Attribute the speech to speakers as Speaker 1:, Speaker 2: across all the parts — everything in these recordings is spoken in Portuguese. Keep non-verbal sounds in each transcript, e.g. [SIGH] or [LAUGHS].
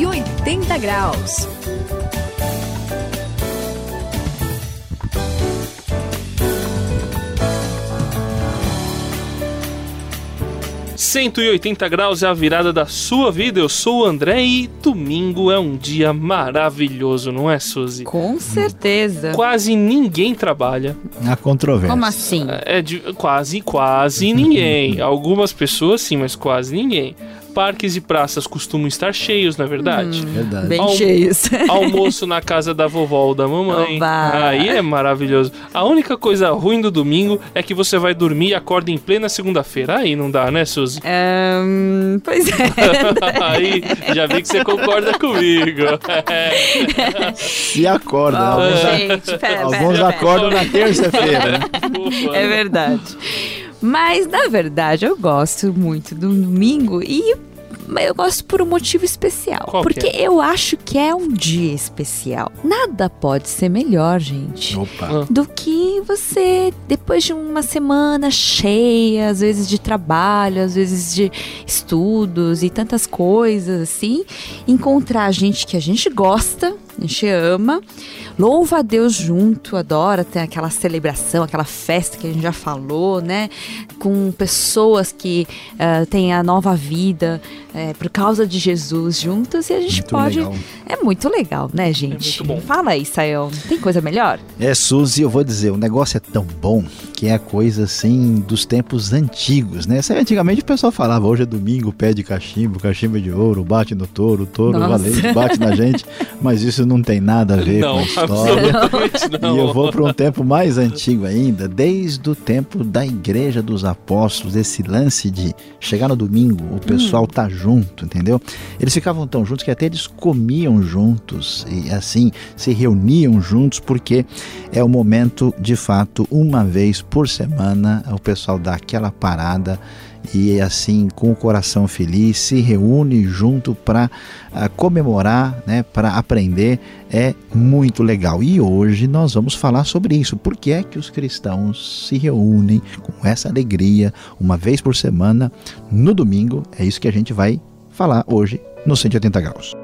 Speaker 1: 180 graus.
Speaker 2: 180 graus é a virada da sua vida. Eu sou o André e domingo é um dia maravilhoso, não é, Suzy?
Speaker 3: Com certeza.
Speaker 2: Quase ninguém trabalha.
Speaker 4: A controvérsia.
Speaker 3: Como assim?
Speaker 2: É de quase, quase ninguém. [LAUGHS] Algumas pessoas sim, mas quase ninguém parques e praças costumam estar cheios, na é verdade.
Speaker 4: Hum, verdade.
Speaker 3: Bem Almo cheios. [LAUGHS]
Speaker 2: Almoço na casa da vovó ou da mamãe.
Speaker 3: Oba.
Speaker 2: Aí é maravilhoso. A única coisa ruim do domingo é que você vai dormir e acorda em plena segunda-feira. Aí não dá, né, Suzy? [LAUGHS]
Speaker 3: Um, pois é. [LAUGHS]
Speaker 2: Aí já vi que você concorda comigo.
Speaker 4: Se acorda.
Speaker 3: Oh,
Speaker 4: alguns
Speaker 3: gente, pera,
Speaker 4: alguns
Speaker 3: pera,
Speaker 4: acordam
Speaker 3: pera.
Speaker 4: na terça-feira. Né?
Speaker 3: É verdade. Mas, na verdade, eu gosto muito do domingo e eu gosto por um motivo especial.
Speaker 2: Qual
Speaker 3: porque
Speaker 2: é?
Speaker 3: eu acho que é um dia especial. Nada pode ser melhor, gente.
Speaker 4: Opa.
Speaker 3: Do que você, depois de uma semana cheia, às vezes de trabalho, às vezes de estudos e tantas coisas assim, encontrar gente que a gente gosta, a gente ama, louva a Deus junto, adora, tem aquela celebração, aquela festa que a gente já falou, né? Com pessoas que uh, têm a nova vida é, por causa de Jesus juntas e a gente
Speaker 4: Muito
Speaker 3: pode.
Speaker 4: legal.
Speaker 3: É muito legal, né, gente?
Speaker 2: muito bom.
Speaker 3: Fala aí, Sayão. Tem coisa melhor?
Speaker 4: É, Suzy, eu vou dizer, o negócio é tão bom que é a coisa assim dos tempos antigos, né? Sabe, Antigamente o pessoal falava, hoje é domingo, pé de cachimbo, cachimbo é de ouro, bate no touro, touro
Speaker 3: Nossa.
Speaker 4: valente, bate na gente, [LAUGHS] mas isso não tem nada a ver com
Speaker 2: Não,
Speaker 4: a história.
Speaker 2: não. [LAUGHS]
Speaker 4: E eu vou para um tempo mais antigo ainda, desde o tempo da Igreja dos Apóstolos, esse lance de chegar no domingo, o pessoal tá junto, entendeu? Eles ficavam tão juntos que até eles comiam juntos e assim se reuniam juntos, porque é o momento, de fato, uma vez por semana, o pessoal dá aquela parada e assim com o coração feliz se reúne junto para comemorar, né, para aprender é muito legal. E hoje nós vamos falar sobre isso. Por que é que os cristãos se reúnem com essa alegria uma vez por semana no domingo? É isso que a gente vai falar hoje no 180 graus.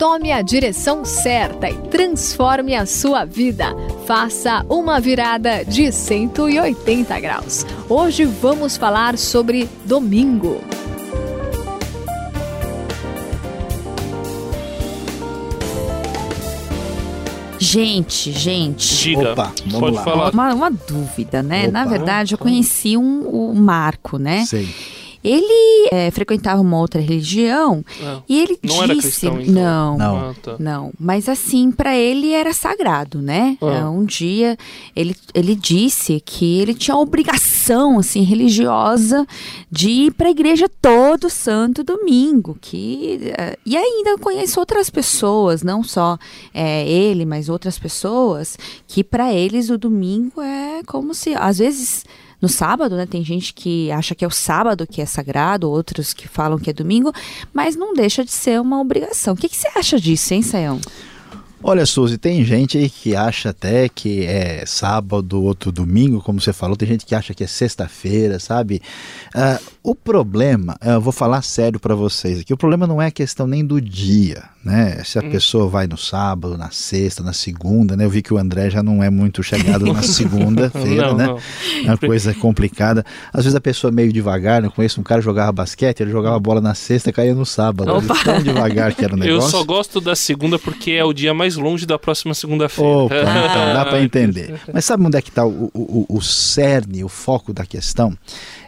Speaker 1: Tome a direção certa e transforme a sua vida. Faça uma virada de 180 graus. Hoje vamos falar sobre domingo.
Speaker 3: Gente, gente.
Speaker 2: Diga.
Speaker 4: Opa, vamos
Speaker 2: Pode
Speaker 4: lá.
Speaker 2: falar.
Speaker 3: Uma, uma dúvida, né?
Speaker 4: Opa.
Speaker 3: Na verdade, eu conheci um, o Marco, né?
Speaker 4: Sei.
Speaker 3: Ele é, frequentava uma outra religião
Speaker 2: Ah,
Speaker 3: e ele
Speaker 2: Não era
Speaker 3: disse.
Speaker 2: cristão, então?
Speaker 3: Não,
Speaker 4: Não.
Speaker 2: ah, tá.
Speaker 3: Não, mas assim, para ele era sagrado, né?
Speaker 2: Ah.
Speaker 3: É, Um dia ele, ele disse que ele tinha a obrigação, assim, religiosa de ir para a igreja todo santo domingo. Que, eh, e ainda conheço outras pessoas, não só é, ele, mas outras pessoas, que para eles o domingo é como se, às vezes. No sábado, né? Tem gente que acha que é o sábado que é sagrado, outros que falam que é domingo, mas não deixa de ser uma obrigação. O que, que você acha disso, hein, Sayão?
Speaker 4: Olha, Suzy, tem gente aí que acha até que é sábado, outro domingo, como você falou, tem gente que acha que é sexta-feira, sabe? Ah, o problema, eu vou falar sério para vocês aqui, o problema não é a questão nem do dia, né? Se a pessoa vai no sábado, na sexta, na segunda, né? Eu vi que o André já não é muito chegado na [LAUGHS] segunda-feira, né?
Speaker 2: não.
Speaker 4: É uma coisa complicada. Às vezes a pessoa é meio devagar, não conheço um cara que jogava basquete, ele jogava bola na sexta e caía no sábado.
Speaker 3: Opa.
Speaker 4: Tão devagar que era o
Speaker 2: Eu
Speaker 4: negócio.
Speaker 2: só gosto da segunda porque é o dia mais longe da próxima segunda-feira.
Speaker 4: Opa, então dá para [LAUGHS] entender. Mas sabe onde é que está o, o, o cerne, o foco da questão?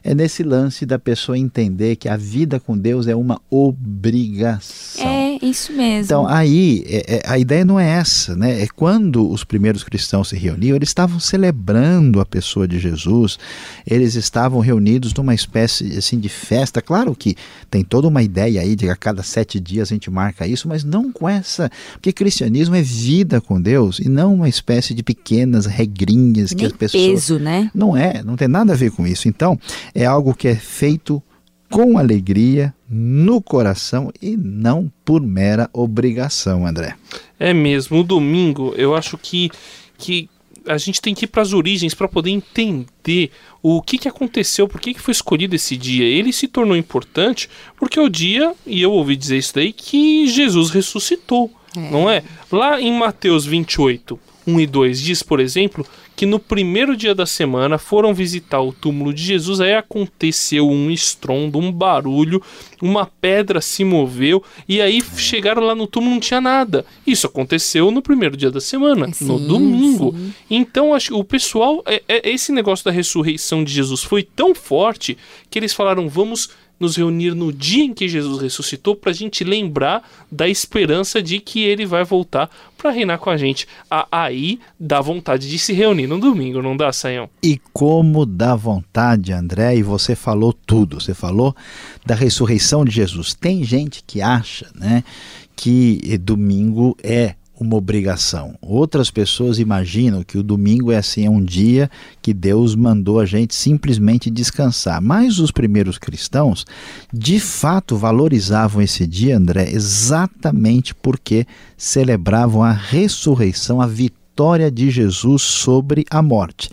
Speaker 4: É nesse lance da pessoa entender que a vida com Deus é uma obrigação.
Speaker 3: É, isso mesmo.
Speaker 4: Então, aí, é- é- a ideia não é essa, né? É quando os primeiros cristãos se reuniam, eles estavam celebrando a pessoa de Jesus, eles estavam reunidos numa espécie assim, de festa. Claro que tem toda uma ideia aí de que a cada sete dias a gente marca isso, mas não com essa. Porque cristianismo é vida com Deus e não uma espécie de pequenas regrinhas que
Speaker 3: Nem
Speaker 4: as pessoas.
Speaker 3: peso, né?
Speaker 4: Não é, não tem nada a ver com isso. Então, é algo que é feito com alegria, no coração e não por mera obrigação, André.
Speaker 2: É mesmo. O domingo, eu acho que, que a gente tem que ir para as origens para poder entender o que, que aconteceu, por que, que foi escolhido esse dia. Ele se tornou importante porque o dia, e eu ouvi dizer isso daí, que Jesus ressuscitou, é. não é? Lá em Mateus 28, 1 e 2 diz, por exemplo, que no primeiro dia da semana foram visitar o túmulo de Jesus, aí aconteceu um estrondo, um barulho, uma pedra se moveu, e aí chegaram lá no túmulo não tinha nada. Isso aconteceu no primeiro dia da semana, sim, no domingo. Sim. Então acho o pessoal, é, é, esse negócio da ressurreição de Jesus foi tão forte que eles falaram: vamos nos reunir no dia em que Jesus ressuscitou para a gente lembrar da esperança de que ele vai voltar para reinar com a gente. Aí dá vontade de se reunir no domingo, não dá, Saião?
Speaker 4: E como dá vontade, André, e você falou tudo. Você falou da ressurreição de Jesus. Tem gente que acha, né, que domingo é uma obrigação. Outras pessoas imaginam que o domingo é assim, é um dia que Deus mandou a gente simplesmente descansar. Mas os primeiros cristãos, de fato, valorizavam esse dia, André, exatamente porque celebravam a ressurreição, a vitória de Jesus sobre a morte.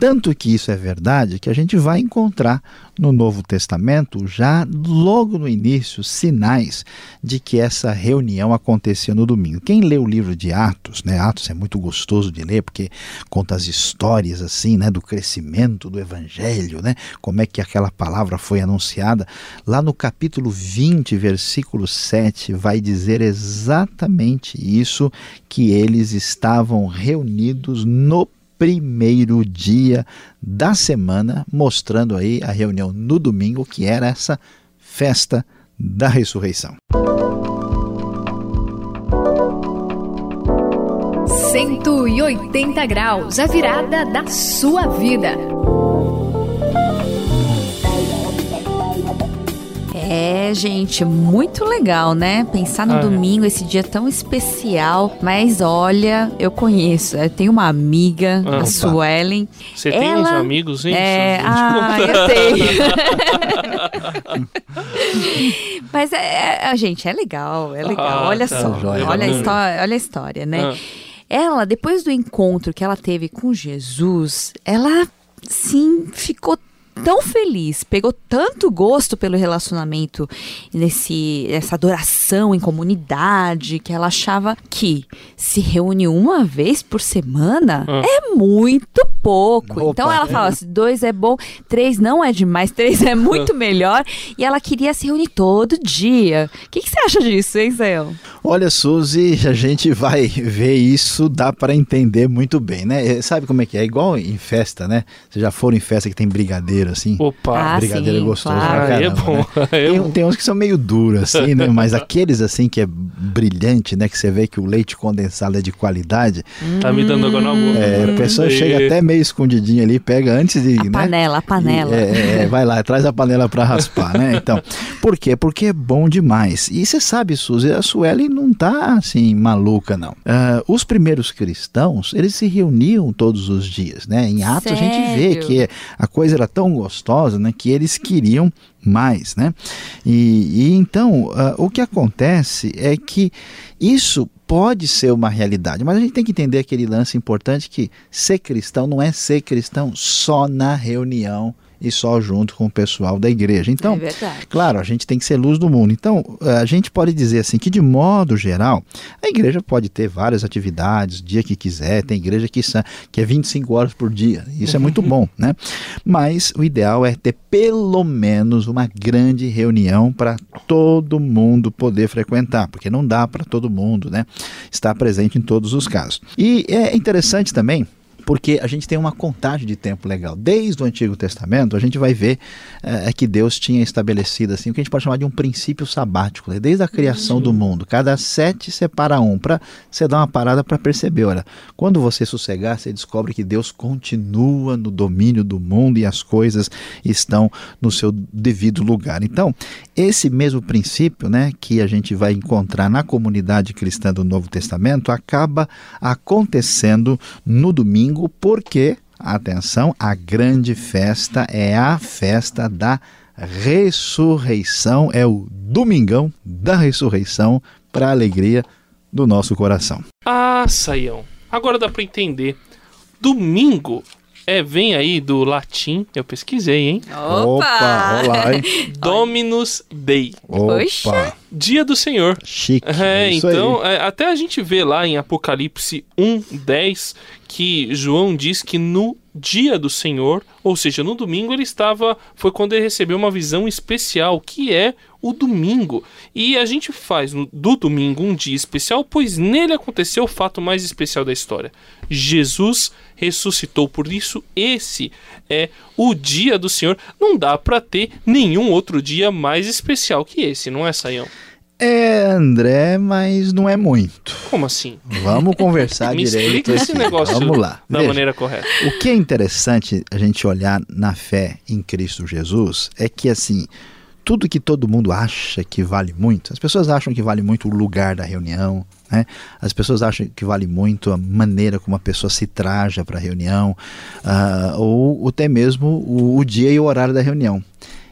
Speaker 4: Tanto que isso é verdade que a gente vai encontrar no Novo Testamento, já logo no início, sinais de que essa reunião acontecia no domingo. Quem lê o livro de Atos, né? Atos é muito gostoso de ler porque conta as histórias assim, né, do crescimento do evangelho, né? Como é que aquela palavra foi anunciada. Lá no capítulo 20, versículo 7, vai dizer exatamente isso que eles estavam reunidos no primeiro dia da semana, mostrando aí a reunião no domingo, que era essa festa da ressurreição.
Speaker 1: Cento e oitenta graus, a virada da sua vida.
Speaker 3: É, gente, muito legal, né? Pensar no ah, domingo, esse dia tão especial. Mas olha, eu conheço, eu tenho uma amiga, ah, a Suelen.
Speaker 2: Você tem uns amigos, hein?
Speaker 3: É, ah, eu tenho. [LAUGHS] mas é, é, gente, é legal, é legal. Ah, olha tá, só, olha, a história, olha a história, né? Ah. Ela, depois do encontro que ela teve com Jesus, ela sim ficou tão feliz, pegou tanto gosto pelo relacionamento, nesse, essa adoração em comunidade, que ela achava que se reunir uma vez por semana ah. é muito pouco. Opa, então ela é. fala: assim, dois é bom, três não é demais, [LAUGHS] três é muito melhor. E ela queria se reunir todo dia. O que, que você acha disso, hein, Zé?
Speaker 4: Olha, Suzy, a gente vai ver isso, dá para entender muito bem, né? Sabe como é que é? É igual em festa, né? Vocês já foram em festa que tem brigadeiro, assim?
Speaker 2: Opa!
Speaker 4: Ah, brigadeiro
Speaker 3: sim,
Speaker 4: é gostoso
Speaker 3: claro.
Speaker 4: caramba,
Speaker 2: é bom.
Speaker 4: Né? [LAUGHS]
Speaker 2: É
Speaker 4: tem, tem, uns que são meio duros, assim, né? [LAUGHS] Mas aqueles, assim, que é brilhante, né? Que você vê que o leite condensado é de qualidade.
Speaker 2: Tá me dando água na boca.
Speaker 4: É, a pessoa e... chega até meio escondidinha ali, pega antes de...
Speaker 3: A
Speaker 4: né?
Speaker 3: panela, a panela.
Speaker 4: E, é, é, vai lá, traz a panela para raspar, né? Então, por quê? Porque é bom demais. E você sabe, Suzy, a Sueli não tá, assim, maluca, não. Uh, os primeiros cristãos, eles se reuniam todos os dias, né? Em Atos Sério? a gente vê que a coisa era tão gostosa, né? Que eles queriam mais, né? E, e então, uh, o que acontece é que isso pode ser uma realidade, mas a gente tem que entender aquele lance importante que ser cristão não é ser cristão só na reunião e só junto com o pessoal da igreja. Então, é claro, a gente tem que ser luz do mundo. Então, a gente pode dizer assim que de modo geral, a igreja pode ter várias atividades, dia que quiser, tem igreja que, que é 25 horas por dia. Isso é muito [LAUGHS] bom, né? Mas o ideal é ter pelo menos uma grande reunião para todo mundo poder frequentar, porque não dá para todo mundo, né, estar presente em todos os casos. E é interessante também porque a gente tem uma contagem de tempo legal. Desde o Antigo Testamento, a gente vai ver é, que Deus tinha estabelecido assim o que a gente pode chamar de um princípio sabático, né? desde a criação uhum. do mundo. Cada sete separa um, para você dar uma parada para perceber. Olha, quando você sossegar, você descobre que Deus continua no domínio do mundo e as coisas estão no seu devido lugar. Então, esse mesmo princípio né, que a gente vai encontrar na comunidade cristã do Novo Testamento acaba acontecendo no domingo domingo, porque, atenção, a grande festa é a festa da ressurreição, é o domingão da ressurreição para a alegria do nosso coração.
Speaker 2: Ah, Saião, agora dá para entender Domingo é, vem aí do latim, eu pesquisei, hein?
Speaker 4: Opa, olá, hein?
Speaker 2: Dominus Dei,
Speaker 3: Poxa.
Speaker 2: dia do Senhor.
Speaker 4: Chique.
Speaker 2: É,
Speaker 4: isso
Speaker 2: então,
Speaker 4: aí.
Speaker 2: é, até a gente vê lá em Apocalipse 1, 10, que João diz que no dia do Senhor, ou seja, no domingo, ele estava. Foi quando ele recebeu uma visão especial, que é o domingo. E a gente faz no- do domingo um dia especial, pois nele aconteceu o fato mais especial da história. Jesus ressuscitou, por isso esse é o dia do Senhor. Não dá para ter nenhum outro dia mais especial que esse, não é, Saião?
Speaker 4: É, André, mas não é muito.
Speaker 2: Como assim?
Speaker 4: Vamos conversar [LAUGHS]
Speaker 2: Me
Speaker 4: direito
Speaker 2: explica esse negócio
Speaker 4: Vamos lá.
Speaker 2: da
Speaker 4: Veja,
Speaker 2: maneira correta.
Speaker 4: O que é interessante a gente olhar na fé em Cristo Jesus é que assim, tudo que todo mundo acha que vale muito, as pessoas acham que vale muito o lugar da reunião, né? As pessoas acham que vale muito a maneira como a pessoa se traja para a reunião, ah, ou até mesmo o, o dia e o horário da reunião.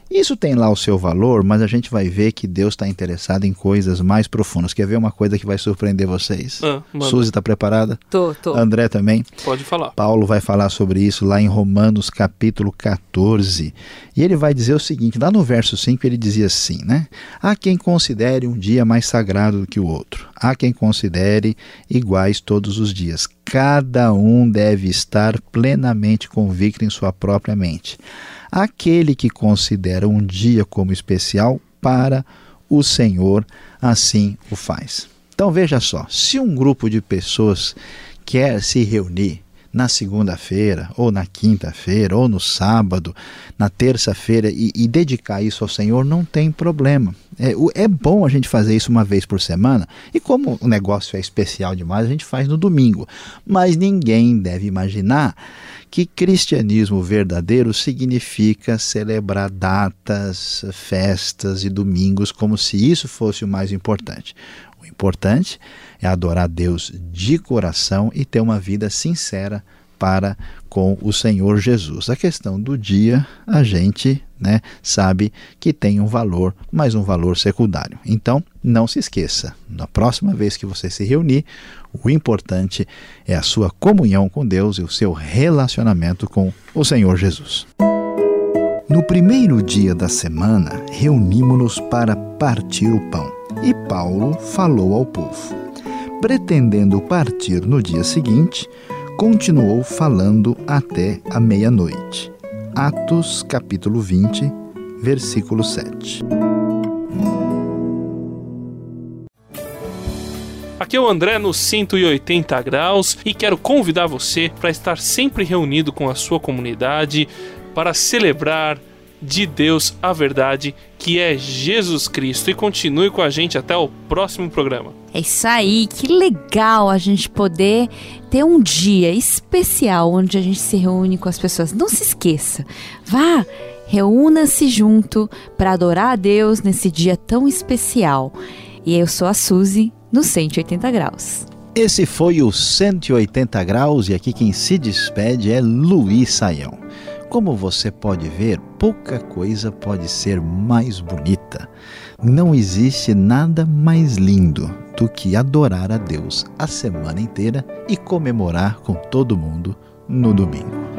Speaker 4: Isso tem lá o seu valor, mas a gente vai ver que Deus está interessado em coisas mais profundas. Quer ver uma coisa que vai surpreender vocês?
Speaker 2: Ah.
Speaker 4: Suzy está preparada?
Speaker 3: Tô, tô.
Speaker 4: André também?
Speaker 2: Pode falar.
Speaker 4: Paulo vai falar sobre isso lá em Romanos capítulo 14. E ele vai dizer o seguinte, lá no verso 5 ele dizia assim, né? Há quem considere um dia mais sagrado do que o outro. Há quem considere iguais todos os dias. Cada um deve estar plenamente convicto em sua própria mente. Aquele que considera um dia como especial para o Senhor, assim o faz. Então veja só, se um grupo de pessoas quer se reunir na segunda-feira, ou na quinta-feira, ou no sábado, na terça-feira e, e dedicar isso ao Senhor, não tem problema. É, é bom a gente fazer isso uma vez por semana, e como o negócio é especial demais, a gente faz no domingo. Mas ninguém deve imaginar que cristianismo verdadeiro significa celebrar datas, festas e domingos como se isso fosse o mais importante. O importante é adorar Deus de coração e ter uma vida sincera para com o Senhor Jesus. A questão do dia, a gente né, sabe que tem um valor, mas um valor secundário. Então, não se esqueça, na próxima vez que você se reunir, o importante é a sua comunhão com Deus e o seu relacionamento com o Senhor Jesus. No primeiro dia da semana, reunimos-nos para partir o pão, e Paulo falou ao povo. Pretendendo partir no dia seguinte, continuou falando até a meia-noite. Atos capítulo 20, versículo 7.
Speaker 2: Aqui é o André no 180 graus e quero convidar você para estar sempre reunido com a sua comunidade para celebrar de Deus a verdade que é Jesus Cristo e continue com a gente até o próximo programa.
Speaker 3: É isso aí, que legal a gente poder ter um dia especial onde a gente se reúne com as pessoas. Não se esqueça, vá, reúna-se junto para adorar a Deus nesse dia tão especial. E eu sou a Suzy no 180 graus.
Speaker 4: Esse foi o 180 graus e aqui quem se despede é Luiz Saião. Como você pode ver, pouca coisa pode ser mais bonita. Não existe nada mais lindo do que adorar a Deus a semana inteira e comemorar com todo mundo no domingo.